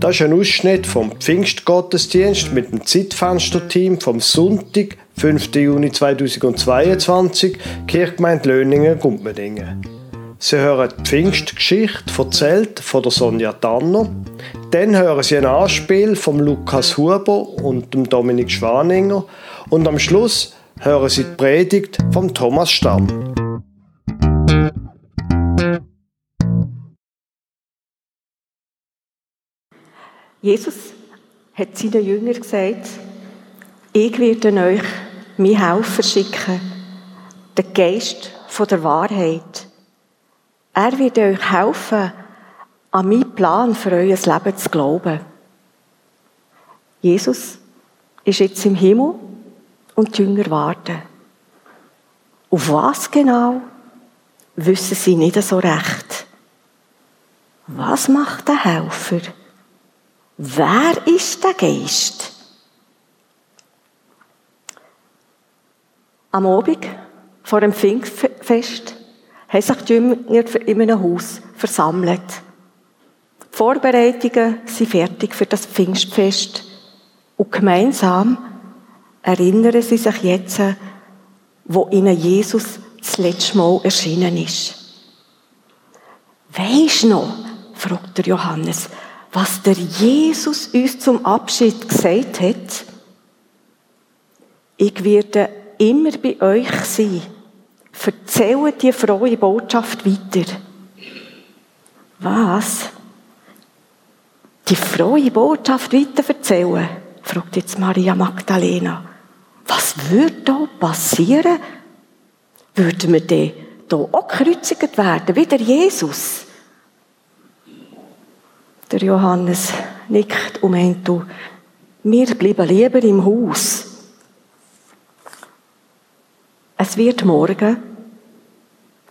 Das ist ein Ausschnitt vom Pfingstgottesdienst mit dem Zeitfenster-Team vom Sonntag, 5. Juni 2022, Kirchgemeinde Löningen, Gumpmedingen. Sie hören die Pfingstgeschichte, erzählt von der Sonja Tanner. Dann hören Sie ein Anspiel von Lukas Huber und dem Dominik Schwaninger. Und am Schluss hören Sie die Predigt von Thomas Stamm. Jesus hat seinen Jüngern gesagt, ich werde euch mein Helfer schicken, den Geist der Wahrheit. Er wird euch helfen, an meinen Plan für euer Leben zu glauben. Jesus ist jetzt im Himmel und die Jünger warten. Auf was genau, wissen sie nicht so recht. Was macht der Helfer? Wer ist der Geist? Am Abend vor dem Pfingstfest haben sich die Jünger in einem Haus versammelt. Die Vorbereitungen sind fertig für das Pfingstfest. Und gemeinsam erinnern sie sich jetzt, wo ihnen Jesus das letzte Mal erschienen ist. Weisst noch, fragt der Johannes, was der Jesus uns zum Abschied gesagt hat, ich werde immer bei euch sein. Erzähle die frohe Botschaft weiter. Was? Die frohe Botschaft weiter erzählen? fragt jetzt Maria Magdalena. Was würde da passieren? Würden wir denn hier auch gekreuzigt werden, wie der Jesus? Der Johannes nickt und meint, du, wir bleiben lieber im Haus. Es wird morgen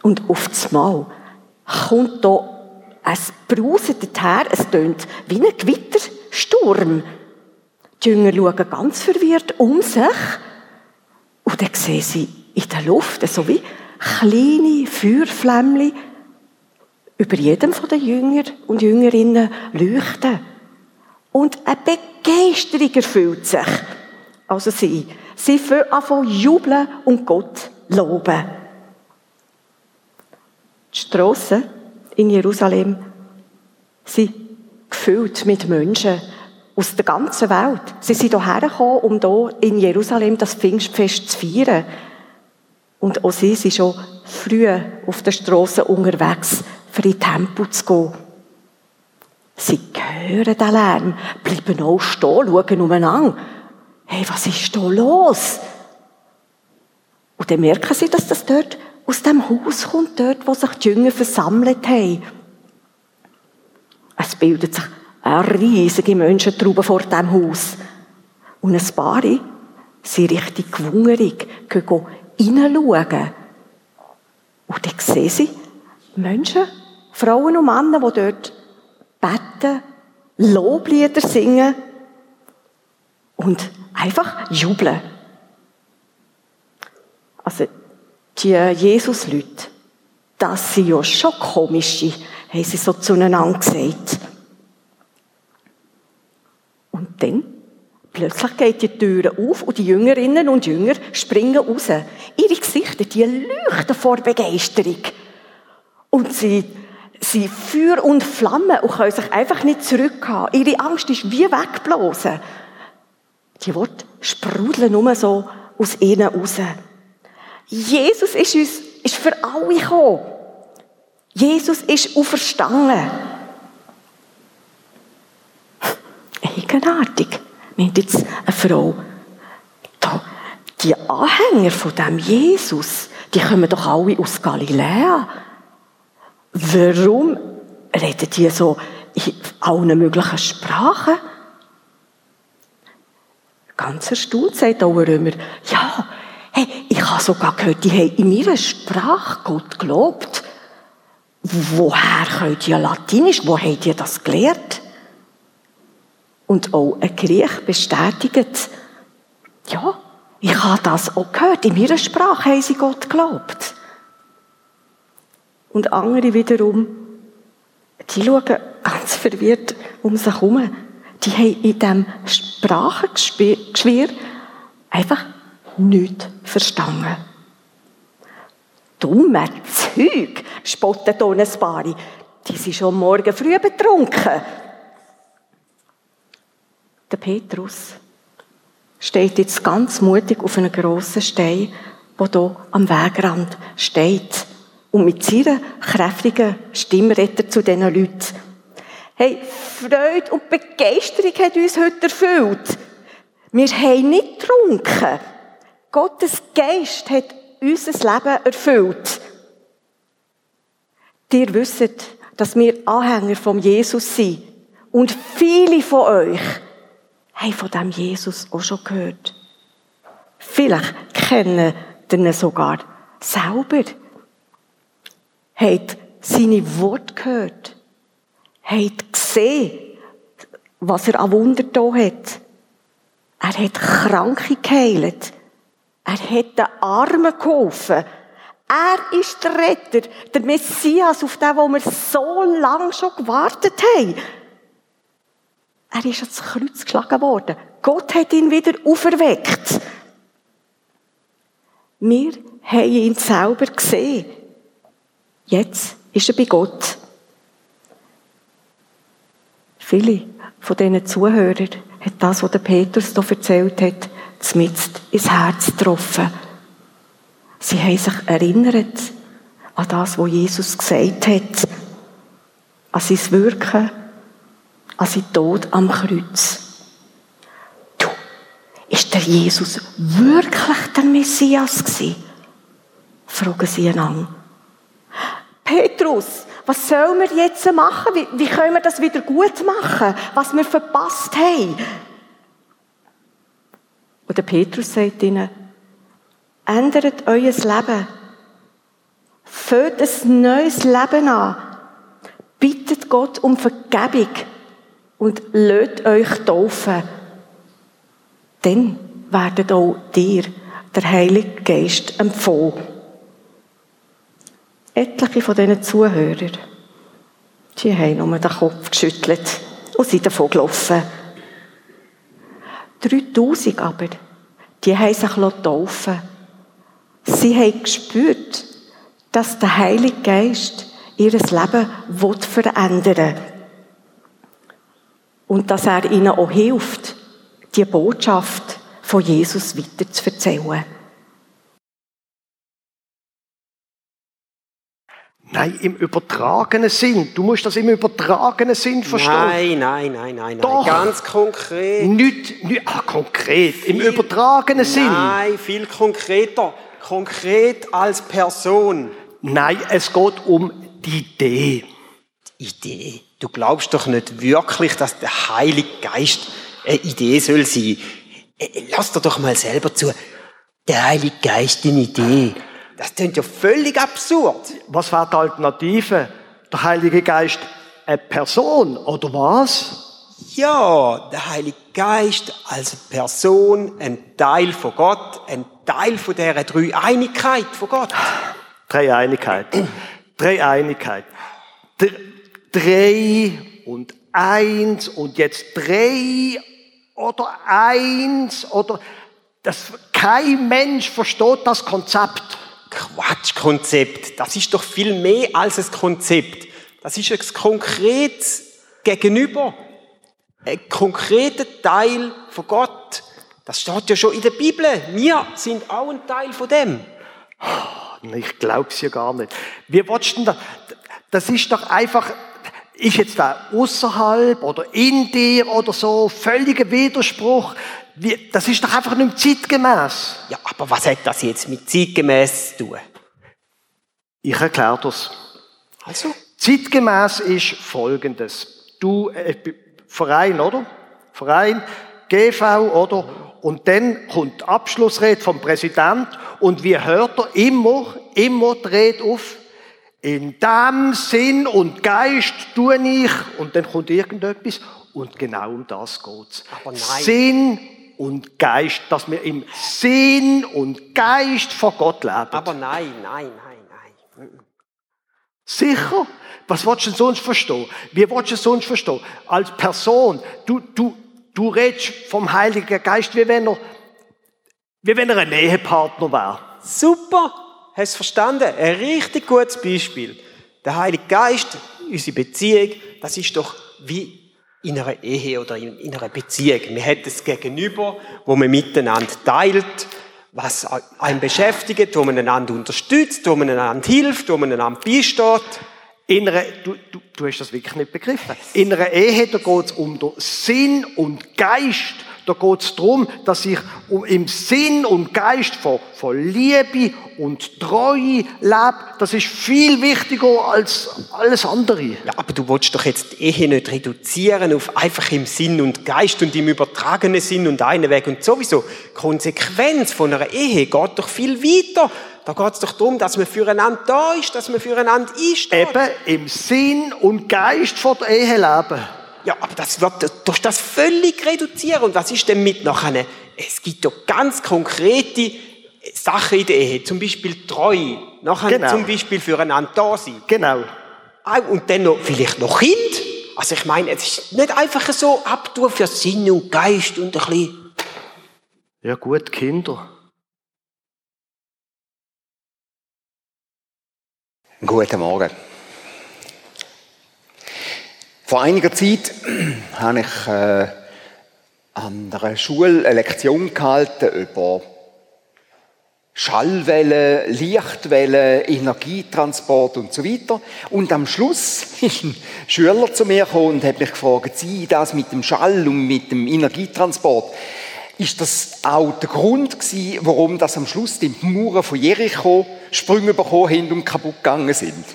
und auf das Mal kommt da ein Brausen her, es tönt wie ein Gewittersturm. Die Jünger schauen ganz verwirrt um sich und dann sehen sie in der Luft so wie kleine Feuerflämmchen über jedem von den Jünger und Jüngerinnen leuchten. Und eine Begeisterung erfüllt sich. Also sie, sie fangen an jubeln und Gott loben. Die Strassen in Jerusalem sind gefüllt mit Menschen aus der ganzen Welt. Sie sind hierher gekommen, um hier in Jerusalem das Pfingstfest zu feiern. Und auch sie sind schon früh auf der Straße unterwegs für in Tempo zu gehen. Sie hören den Lärm, bleiben auch stehen, schauen umeinander. Hey, was ist da los? Und dann merken sie, dass das dort aus dem Haus kommt, dort, wo sich die Jünger versammelt haben. Es bildet sich eine riesige Menschentraube vor dem Haus. Und ein paar sind richtig gewungerig, gehen hineinschauen. Und dann sehen sie Menschen, Frauen und Männer, die dort beten, Loblieder singen und einfach jubeln. Also, die Jesus-Leute, das sind ja schon komische, haben sie so zueinander gesagt. Und dann, plötzlich geht die Tür auf und die Jüngerinnen und Jünger springen raus. Ihre Gesichter, die leuchten vor Begeisterung. Und sie sie Feuer und Flamme und können sich einfach nicht zurückhalten. Ihre Angst ist wie weggeblasen. Die Worte sprudeln nur so aus ihnen raus. Jesus ist uns, ist für alle gekommen. Jesus ist auferstanden. Eigenartig, meint jetzt eine Frau. Die Anhänger von dem Jesus, die kommen doch alle aus Galiläa. Warum reden die so in allen möglichen Sprachen? Ganz erstaunt sagt auch Römer, ja, hey, ich habe sogar gehört, die haben in ihrer Sprache Gott gelobt. Woher könnt ihr Latinisch? Wo habt ihr das gelehrt? Und auch ein Griech bestätigt, ja, ich habe das auch gehört. In ihrer Sprache haben sie Gott gelobt. Und andere wiederum, die schauen ganz verwirrt um sich herum, die haben in diesem Sprachengeschwirr einfach nichts verstanden. Dumme Zeug, spotten hier ein. Die sind schon morgen früh betrunken. Der Petrus steht jetzt ganz mutig auf einem grossen Stein, der hier am Wegrand steht. Und mit seiner kräftigen Stimme zu diesen Leuten. Hey, Freude und Begeisterung hat uns heute erfüllt. Wir haben nicht getrunken. Gottes Geist hat unser Leben erfüllt. Ihr wisst, dass wir Anhänger von Jesus sind. Und viele von euch haben von dem Jesus auch schon gehört. Vielleicht kennen ihn sogar selber. Habt seine Worte gehört. Habt gesehen, was er an Wunder da hat. Er hat Kranke geheilt. Er hat den Armen geholfen. Er ist der Retter, der Messias, auf den, wo wir so lange schon gewartet haben. Er ist ans Kreuz geschlagen worden. Gott hat ihn wieder auferweckt. Wir haben ihn selber gesehen. Jetzt ist er bei Gott. Viele von diesen Zuhörern hat das, was der Petrus hier erzählt hat, zmitzt ins Herz getroffen. Sie haben sich erinnert an das, was Jesus gesagt hat, an sein Wirken, an seinen Tod am Kreuz. Du, ist der Jesus wirklich der Messias gewesen? Fragen sie einander. Petrus, was sollen wir jetzt machen? Wie, wie können wir das wieder gut machen, was wir verpasst haben? Und der Petrus sagt ihnen, ändert euer Leben. Füllt ein neues Leben an. Bittet Gott um Vergebung und löt euch taufen. Dann werdet auch dir der Heilige Geist empfohlen. Etliche von diesen Zuhörern, die haben nur den Kopf geschüttelt und sind davon gelaufen. 3000 aber, die haben sich taufen Sie haben gespürt, dass der Heilige Geist ihr Leben verändern will. Und dass er ihnen auch hilft, die Botschaft von Jesus weiter zu erzählen. Nein, im übertragenen Sinn. Du musst das im übertragenen Sinn verstehen. Nein, nein, nein, nein, Doch. Ganz konkret. Nicht, nicht ah, konkret, im übertragenen Sinn. Nein, viel konkreter. Konkret als Person. Nein, es geht um die Idee. Die Idee? Du glaubst doch nicht wirklich, dass der Heilige Geist eine Idee soll sein. Lass dir doch mal selber zu. Der Heilige Geist eine Idee. Das klingt ja völlig absurd. Was wäre die Alternative? Der Heilige Geist eine Person, oder was? Ja, der Heilige Geist als Person, ein Teil von Gott, ein Teil von dieser Dreieinigkeit von Gott. Dreieinigkeit. Dreieinigkeit. Drei und eins und jetzt drei oder eins oder das, kein Mensch versteht das Konzept. Quatschkonzept. Das ist doch viel mehr als ein Konzept. Das ist ein konkretes Gegenüber. Ein konkreter Teil von Gott. Das steht ja schon in der Bibel. Wir sind auch ein Teil von dem. Ich glaub's ja gar nicht. Wie willst du das? Das ist doch einfach, ist jetzt da außerhalb oder in dir oder so, völliger Widerspruch. Das ist doch einfach nicht zeitgemäß. Ja, aber was hat das jetzt mit zeitgemäß zu tun? Ich erkläre das. Also? Zeitgemäß ist folgendes. Du, äh, Verein, oder? Verein, GV, oder? Und dann kommt die Abschlussrede vom Präsident und wie hört er immer, immer die Rede auf? In dem Sinn und Geist tue ich, und dann kommt irgendetwas, und genau um das geht's. Aber nein. Sinn und Geist, dass wir im Sinn und Geist von Gott leben. Aber nein, nein, nein, nein. Sicher. Was willst du sonst verstehen? Wie willst du sonst verstehen? Als Person, du, du, du redest vom Heiligen Geist, wie wenn er, wie wenn er ein Ehepartner wäre. Super, hast du verstanden? Ein richtig gutes Beispiel. Der Heilige Geist, unsere Beziehung, das ist doch wie in einer Ehe oder in, in einer Beziehung. Wir haben das Gegenüber, wo man miteinander teilt, was einen beschäftigt, wo man einander unterstützt, wo man einander hilft, wo man einander beisteht. In einer, du, du, du hast das wirklich nicht begriffen. In einer Ehe, da geht es um den Sinn und Geist da geht es darum, dass ich im Sinn und Geist von, von Liebe und Treue lebe. Das ist viel wichtiger als alles andere. Ja, aber du willst doch jetzt die Ehe nicht reduzieren auf einfach im Sinn und Geist und im übertragenen Sinn und einen Weg. Und sowieso, Konsequenz von einer Ehe geht doch viel weiter. Da geht es doch darum, dass man füreinander da ist, dass man füreinander ist. Eben im Sinn und Geist von der Ehe leben. Ja, aber das wird durch das völlig reduzieren. Und was ist denn mit nachher? Es gibt doch ganz konkrete Sachen in der Ehe. Zum Beispiel Treue. Nachher genau. zum Beispiel füreinander da sein. Genau. Und dann noch, vielleicht noch Kind. Also ich meine, es ist nicht einfach so abtun für Sinn und Geist und ein bisschen... Ja gut, Kinder. Guten Morgen. Vor einiger Zeit habe ich äh, an einer Schule eine Lektion gehalten über Schallwellen, Lichtwellen, Energietransport und so weiter. Und am Schluss ist ein Schüler zu mir gekommen und hat mich gefragt, Sie, das mit dem Schall und mit dem Energietransport, ist das auch der Grund gewesen, warum das am Schluss die Mauern von Jericho Sprünge bekommen haben und kaputt gegangen sind?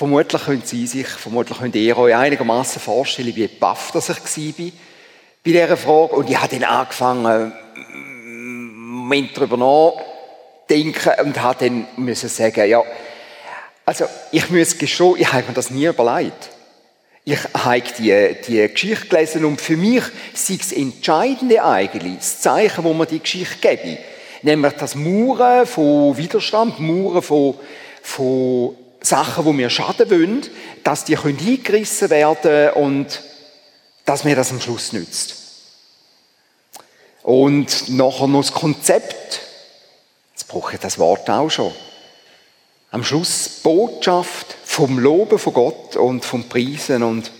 Vermutlich können Sie sich, vermutlich könnt ihr euch einigermaßen vorstellen, wie baff das ich war bei dieser Frage. Und ich habe dann angefangen, Moment darüber nachdenken und habe dann müssen sagen, ja, also ich muss gestehen, ich habe mir das nie überlegt. Ich habe die, die Geschichte gelesen und für mich ist das Entscheidende eigentlich, das Zeichen, wo man die Geschichte gebe. Nämlich das Mauern von Widerstand, Mauern von, von Sachen, die mir schaden wollen, dass die eingerissen werden und dass mir das am Schluss nützt. Und nachher noch das Konzept. Jetzt brauche ich das Wort auch schon. Am Schluss Botschaft vom Loben von Gott und vom Preisen und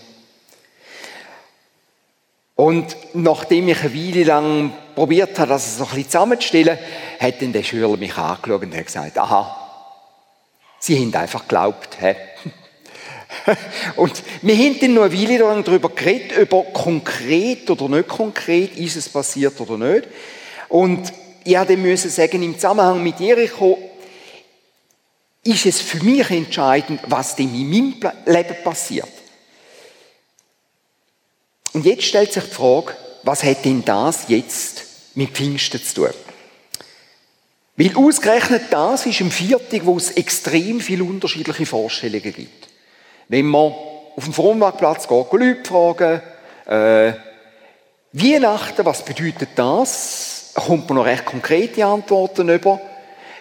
und nachdem ich eine Weile lang probiert habe, das so ein bisschen zusammenzustellen, hat dann der Schüler mich angeschaut und hat gesagt, aha, Sie haben einfach geglaubt. He? Und wir haben dann noch eine Weile lang darüber geredet, über konkret oder nicht konkret, ist es passiert oder nicht. Und ich musste sagen, im Zusammenhang mit Jericho ist es für mich entscheidend, was denn in meinem Leben passiert. Und jetzt stellt sich die Frage, was hat denn das jetzt mit Pfingsten zu tun? Weil ausgerechnet das ist im Viertag, wo es extrem viele unterschiedliche Vorstellungen gibt. Wenn man auf dem Fronmarktplatz geht, Leute fragen, äh, Weihnachten, was bedeutet das? Kommt man noch recht konkrete Antworten über.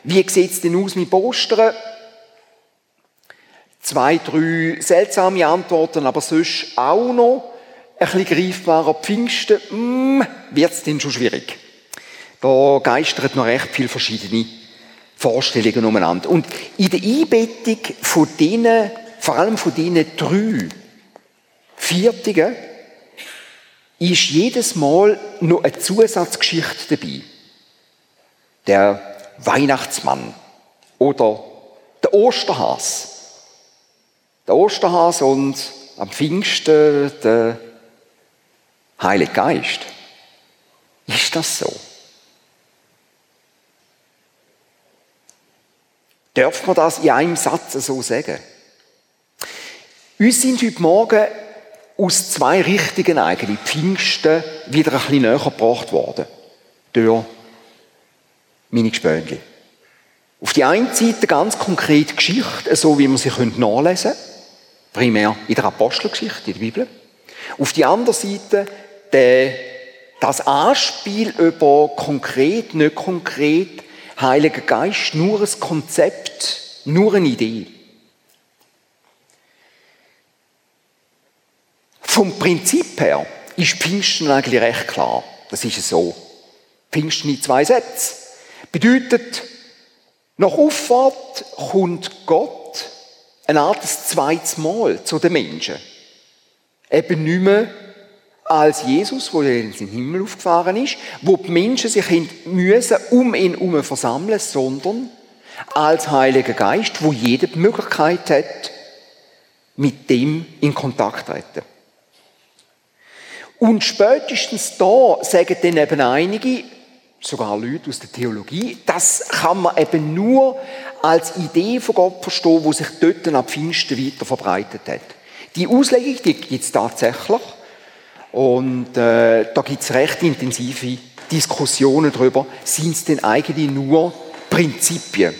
Wie sieht es denn aus mit Ostern? Zwei, drei seltsame Antworten, aber sonst auch noch ein bisschen greifbarer Pfingsten. Hm, Wird es denn schon schwierig? Da geistern noch recht viele verschiedene Vorstellungen umeinander. Und in der Einbettung von denen, vor allem von diesen drei Viertigen, ist jedes Mal noch eine Zusatzgeschichte dabei. Der Weihnachtsmann oder der Osterhas. Der Osterhas und am Pfingsten der Heilige Geist. Ist das so? Dürfen wir das in einem Satz so sagen? Uns sind heute Morgen aus zwei Richtungen eigentlich Pfingsten wieder ein bisschen näher gebracht worden. Durch meine Gespönli. Auf die einen Seite ganz konkret Geschichte, so wie man sie nachlesen könnte. Primär in der Apostelgeschichte, in der Bibel. Auf die andere Seite der, das Anspiel über konkret, nicht konkret, Heiliger Geist nur ein Konzept Nur eine Idee. Vom Prinzip her ist Pfingsten eigentlich recht klar. Das ist so. Pfingsten in zwei Sätzen. Bedeutet, nach Auffahrt kommt Gott eine Art zweites Mal zu den Menschen. Eben nicht mehr als Jesus, der in den Himmel aufgefahren ist, wo die Menschen sich müssen um ihn herum versammeln, sondern als Heiliger Geist, wo jede die Möglichkeit hat, mit dem in Kontakt zu treten. Und spätestens da sagen dann eben einige, sogar Leute aus der Theologie, das kann man eben nur als Idee von Gott verstehen, wo sich dort ab Pfingsten weiter verbreitet hat. Die Auslegung, die gibt es tatsächlich. Und äh, da gibt es recht intensive Diskussionen darüber, sind es denn eigentlich nur Prinzipien.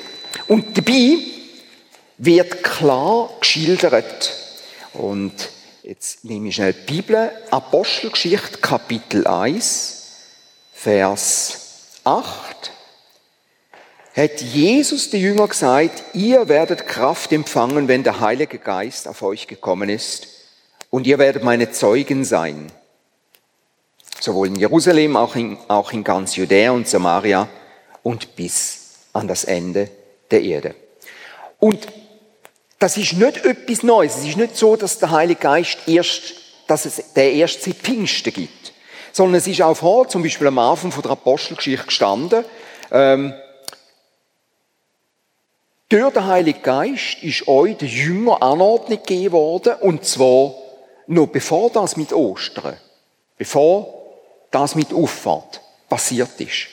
Und dabei wird klar geschildert, und Jetzt nehme ich schnell die Bibel. Apostelgeschichte, Kapitel 1, Vers 8. Hat Jesus den Jünger gesagt, ihr werdet Kraft empfangen, wenn der Heilige Geist auf euch gekommen ist. Und ihr werdet meine Zeugen sein. Sowohl in Jerusalem, auch in, auch in ganz Judäa und Samaria und bis an das Ende der Erde. Und das ist nicht etwas Neues. Es ist nicht so, dass der Heilige Geist erst, dass es der erst seit Pfingsten gibt. Sondern es ist auch vor, zum Beispiel am Anfang von der Apostelgeschichte gestanden, ähm, durch den Heiligen Geist ist euch der Jünger Anordnung gegeben worden, und zwar noch bevor das mit Ostern, bevor das mit Auffahrt passiert ist.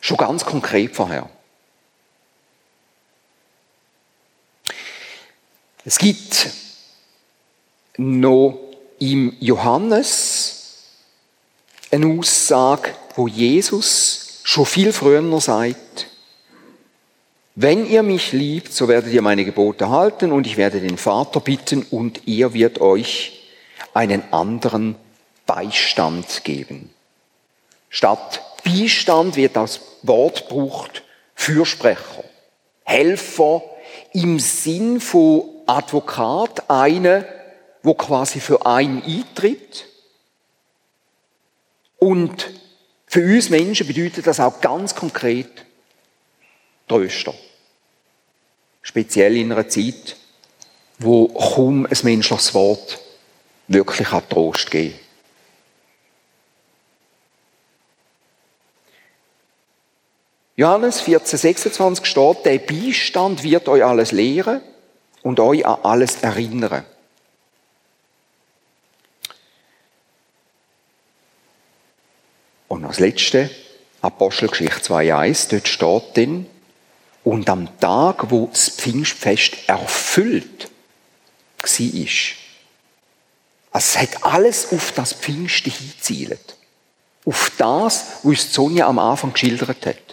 Schon ganz konkret vorher. Es gibt noch im Johannes eine Aussage, wo Jesus schon viel früher sagt, wenn ihr mich liebt, so werdet ihr meine Gebote halten und ich werde den Vater bitten und er wird euch einen anderen Beistand geben. Statt Beistand wird das Wort gebraucht Fürsprecher, Helfer im Sinn von Advokat eine, wo quasi für einen eintritt. Und für uns Menschen bedeutet das auch ganz konkret Tröster. Speziell in einer Zeit, wo kaum ein menschliches Wort wirklich hat Trost geben Johannes 14, 26 steht, der Beistand wird euch alles lehren und euch an alles erinnern. Und das letzte, Apostelgeschichte 2,1, dort steht dann, und am Tag, wo das Pfingstfest erfüllt war, also es hat alles auf das Pfingste hinzielt. Auf das, was Sonja am Anfang geschildert hat.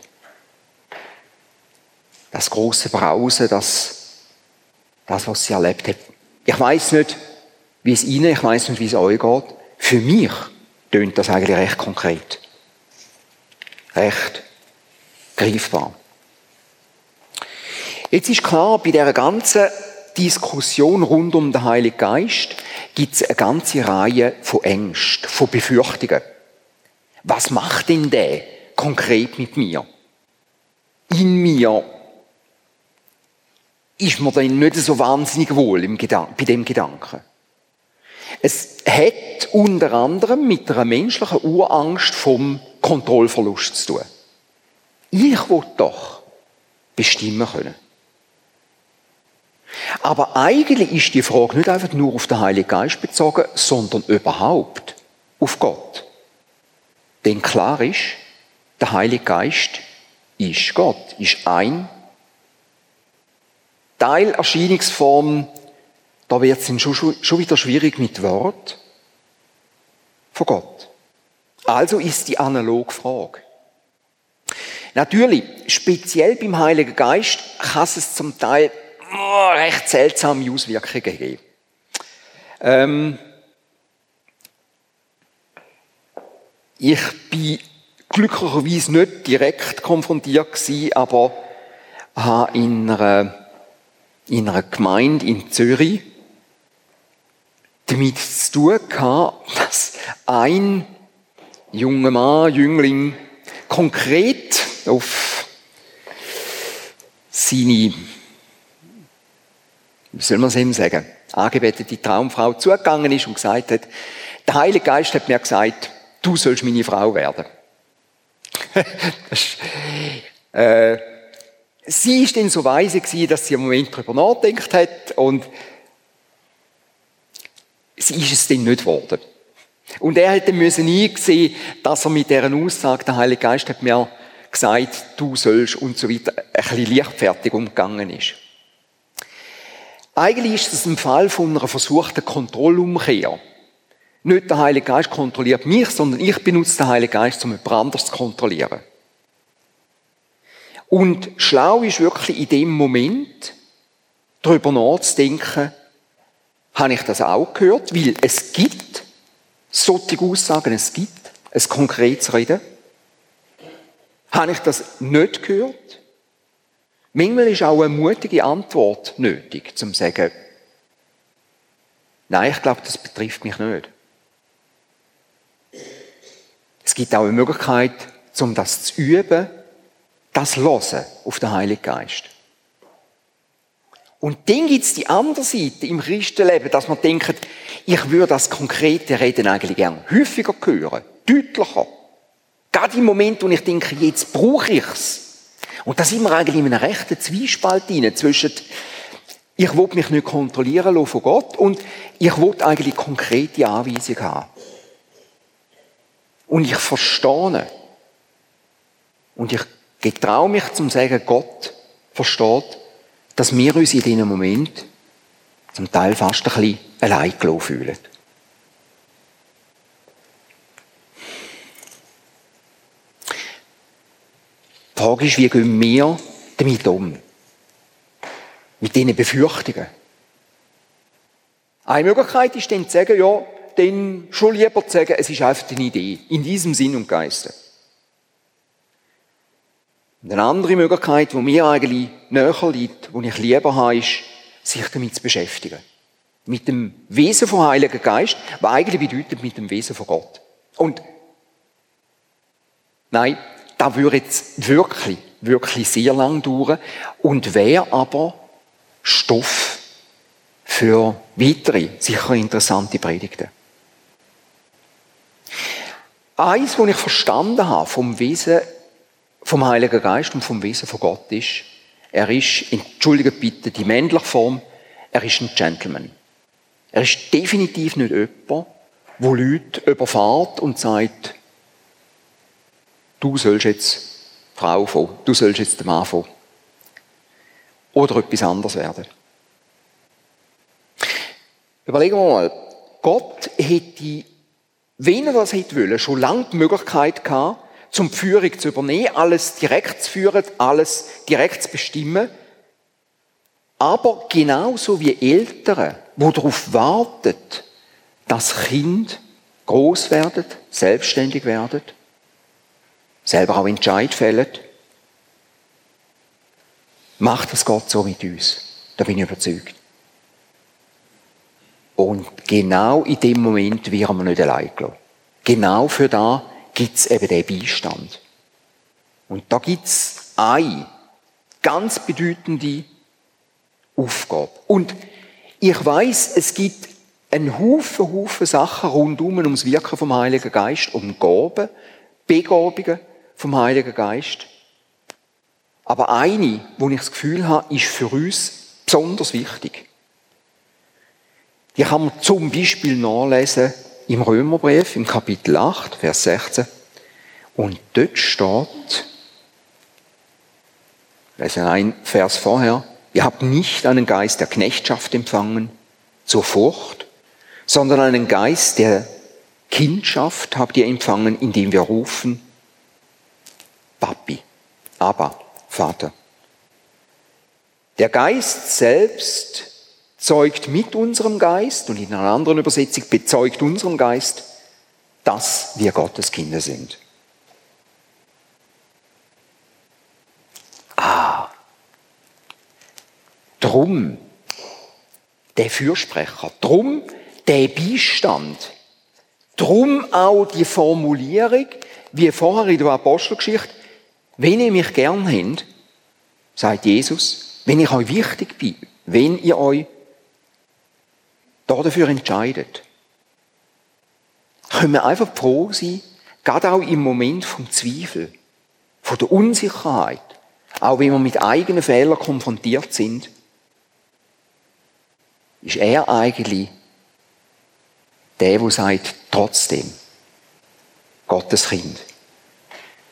Das große Brausen, das das, was sie erlebt hat. Ich weiß nicht, wie es Ihnen, ich weiß nicht, wie es euch geht. Für mich tönt das eigentlich recht konkret. Recht greifbar. Jetzt ist klar, bei dieser ganzen Diskussion rund um den Heiligen Geist gibt es eine ganze Reihe von Ängsten, von Befürchtungen. Was macht denn der konkret mit mir? In mir ist man dann nicht so wahnsinnig wohl im bei dem Gedanken. Es hat unter anderem mit einer menschlichen Urangst vom Kontrollverlust zu tun. Ich will doch bestimmen können. Aber eigentlich ist die Frage nicht einfach nur auf den Heiligen Geist bezogen, sondern überhaupt auf Gott. Denn klar ist, der Heilige Geist ist Gott, ist ein Teilerscheinungsform, da wird es schon, schon wieder schwierig mit Wort von Gott. Also ist die analoge Frage. Natürlich, speziell beim Heiligen Geist kann es zum Teil oh, recht seltsame Auswirkungen geben. Ähm, ich bin glücklicherweise nicht direkt konfrontiert aber habe in einer in einer Gemeinde in Zürich damit zu tun gehabt, dass ein junger Mann, Jüngling, konkret auf seine, wie soll man es ihm sagen, angebetete Traumfrau zugegangen ist und gesagt hat, der Heilige Geist hat mir gesagt, du sollst meine Frau werden. ist, äh, sie ist dann so weise gewesen, dass sie im Moment darüber nachgedacht hat und sie ist es dann nicht geworden. Und er hätte müssen einsehen, dass er mit dieser Aussage, der Heilige Geist hat mir gesagt, du sollst und so weiter, ein bisschen leichtfertig umgegangen ist. Eigentlich ist es ein Fall von einer versuchten Kontrollumkehr. Nicht der Heilige Geist kontrolliert mich, sondern ich benutze den Heiligen Geist, um jemand anderes zu kontrollieren. Und schlau ist wirklich in dem Moment, darüber nachzudenken, habe ich das auch gehört, weil es gibt solche Aussagen, es gibt ein konkretes Reden. Habe ich das nicht gehört? Manchmal ist auch eine mutige Antwort nötig, zum zu sagen, nein, ich glaube, das betrifft mich nicht. Es gibt auch eine Möglichkeit, um das zu üben, das Hören auf den Heiligen Geist. Und dann gibt es die andere Seite im Christenleben, dass man denkt, ich würde das konkrete Reden eigentlich gern häufiger hören, deutlicher. Gerade im Moment, wo ich denke, jetzt brauche ich es. Und da sind wir eigentlich in einem rechten Zwiespalt hinein zwischen, ich will mich nicht kontrollieren lassen von Gott und ich will eigentlich konkrete Anweisungen haben. Und ich verstehe. Und ich getraue mich zum sagen, Gott versteht, dass wir uns in diesem Moment zum Teil fast ein bisschen allein fühlen. Die Frage ist, wie gehen wir damit um? Mit diesen Befürchtungen. Eine Möglichkeit ist dann zu sagen, ja, dann schon lieber zu sagen, es ist einfach eine Idee. In diesem Sinn und Geiste. Und eine andere Möglichkeit, die mir eigentlich näher liegt, die ich lieber habe, ist, sich damit zu beschäftigen. Mit dem Wesen vom Heiligen Geist, was eigentlich bedeutet mit dem Wesen von Gott. Und nein, da würde jetzt wirklich, wirklich sehr lang dauern und wäre aber Stoff für weitere, sicher interessante Predigten. Eins, was ich verstanden habe vom Wesen vom Heiligen Geist und vom Wesen von Gott ist, er ist, entschuldigt bitte die männliche Form, er ist ein Gentleman. Er ist definitiv nicht jemand, wo Leute überfahrt und sagt, du sollst jetzt Frau von, du sollst jetzt der Mann von. Oder etwas anderes werden. Überlegen wir mal, Gott hätte, wenn er das hätte wollen, schon lange die Möglichkeit gehabt, zum Führung zu übernehmen, alles direkt zu führen, alles direkt zu bestimmen. Aber genauso wie Eltern, die darauf warten, dass Kind groß werden, selbstständig werden, selber auch Entscheid fällen, macht das Gott so mit uns. Da bin ich überzeugt. Und genau in dem Moment werden wir nicht allein gelassen. Genau für da gibt es eben den Beistand. Und da gibt es eine ganz bedeutende Aufgabe. Und ich weiß, es gibt einen Haufen, Haufen Sachen rundum ums Wirken vom Heiligen Geist, um Gaben, Begabungen vom Heiligen Geist. Aber eine, wo ich das Gefühl habe, ist für uns besonders wichtig. Die kann man zum Beispiel nachlesen im Römerbrief, im Kapitel 8, Vers 16. Und dort steht, lese ein Vers vorher, ihr habt nicht einen Geist der Knechtschaft empfangen, zur Furcht, sondern einen Geist der Kindschaft habt ihr empfangen, indem wir rufen, Papi, aber Vater. Der Geist selbst zeugt mit unserem Geist und in einer anderen Übersetzung bezeugt unserem Geist, dass wir Gottes Kinder sind. Drum der Fürsprecher, drum der Beistand, drum auch die Formulierung, wie vorher in der Apostelgeschichte, wenn ihr mich gern habt, sagt Jesus, wenn ich euch wichtig bin, wenn ihr euch dafür entscheidet, können wir einfach froh sein, gerade auch im Moment vom Zweifel, von der Unsicherheit, auch wenn wir mit eigenen Fehlern konfrontiert sind, ist er eigentlich der, der sagt, trotzdem, Gottes Kind.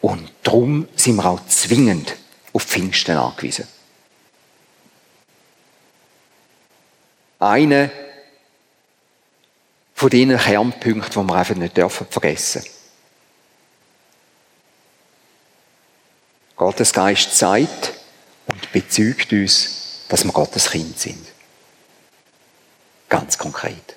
Und darum sind wir auch zwingend auf Pfingsten angewiesen. Eine von diesen Kernpunkten, die wir einfach nicht dürfen vergessen Gottes Geist zeigt und bezeugt uns, dass wir Gottes Kind sind. Ganz konkret.